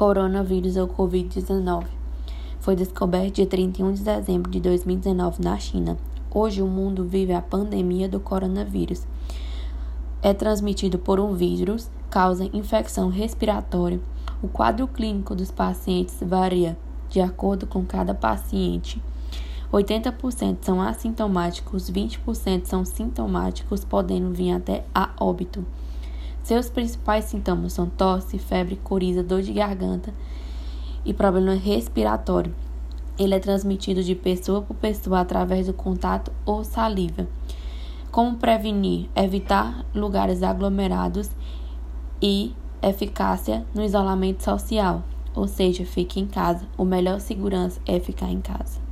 coronavírus ou Covid-19. Foi descoberto dia 31 de dezembro de 2019 na China. Hoje o mundo vive a pandemia do coronavírus. É transmitido por um vírus, causa infecção respiratória. O quadro clínico dos pacientes varia de acordo com cada paciente. 80% são assintomáticos, 20% são sintomáticos, podendo vir até a óbito. Seus principais sintomas são tosse, febre, coriza, dor de garganta e problema respiratório. Ele é transmitido de pessoa por pessoa através do contato ou saliva. Como prevenir? Evitar lugares aglomerados e eficácia no isolamento social, ou seja, fique em casa. O melhor segurança é ficar em casa.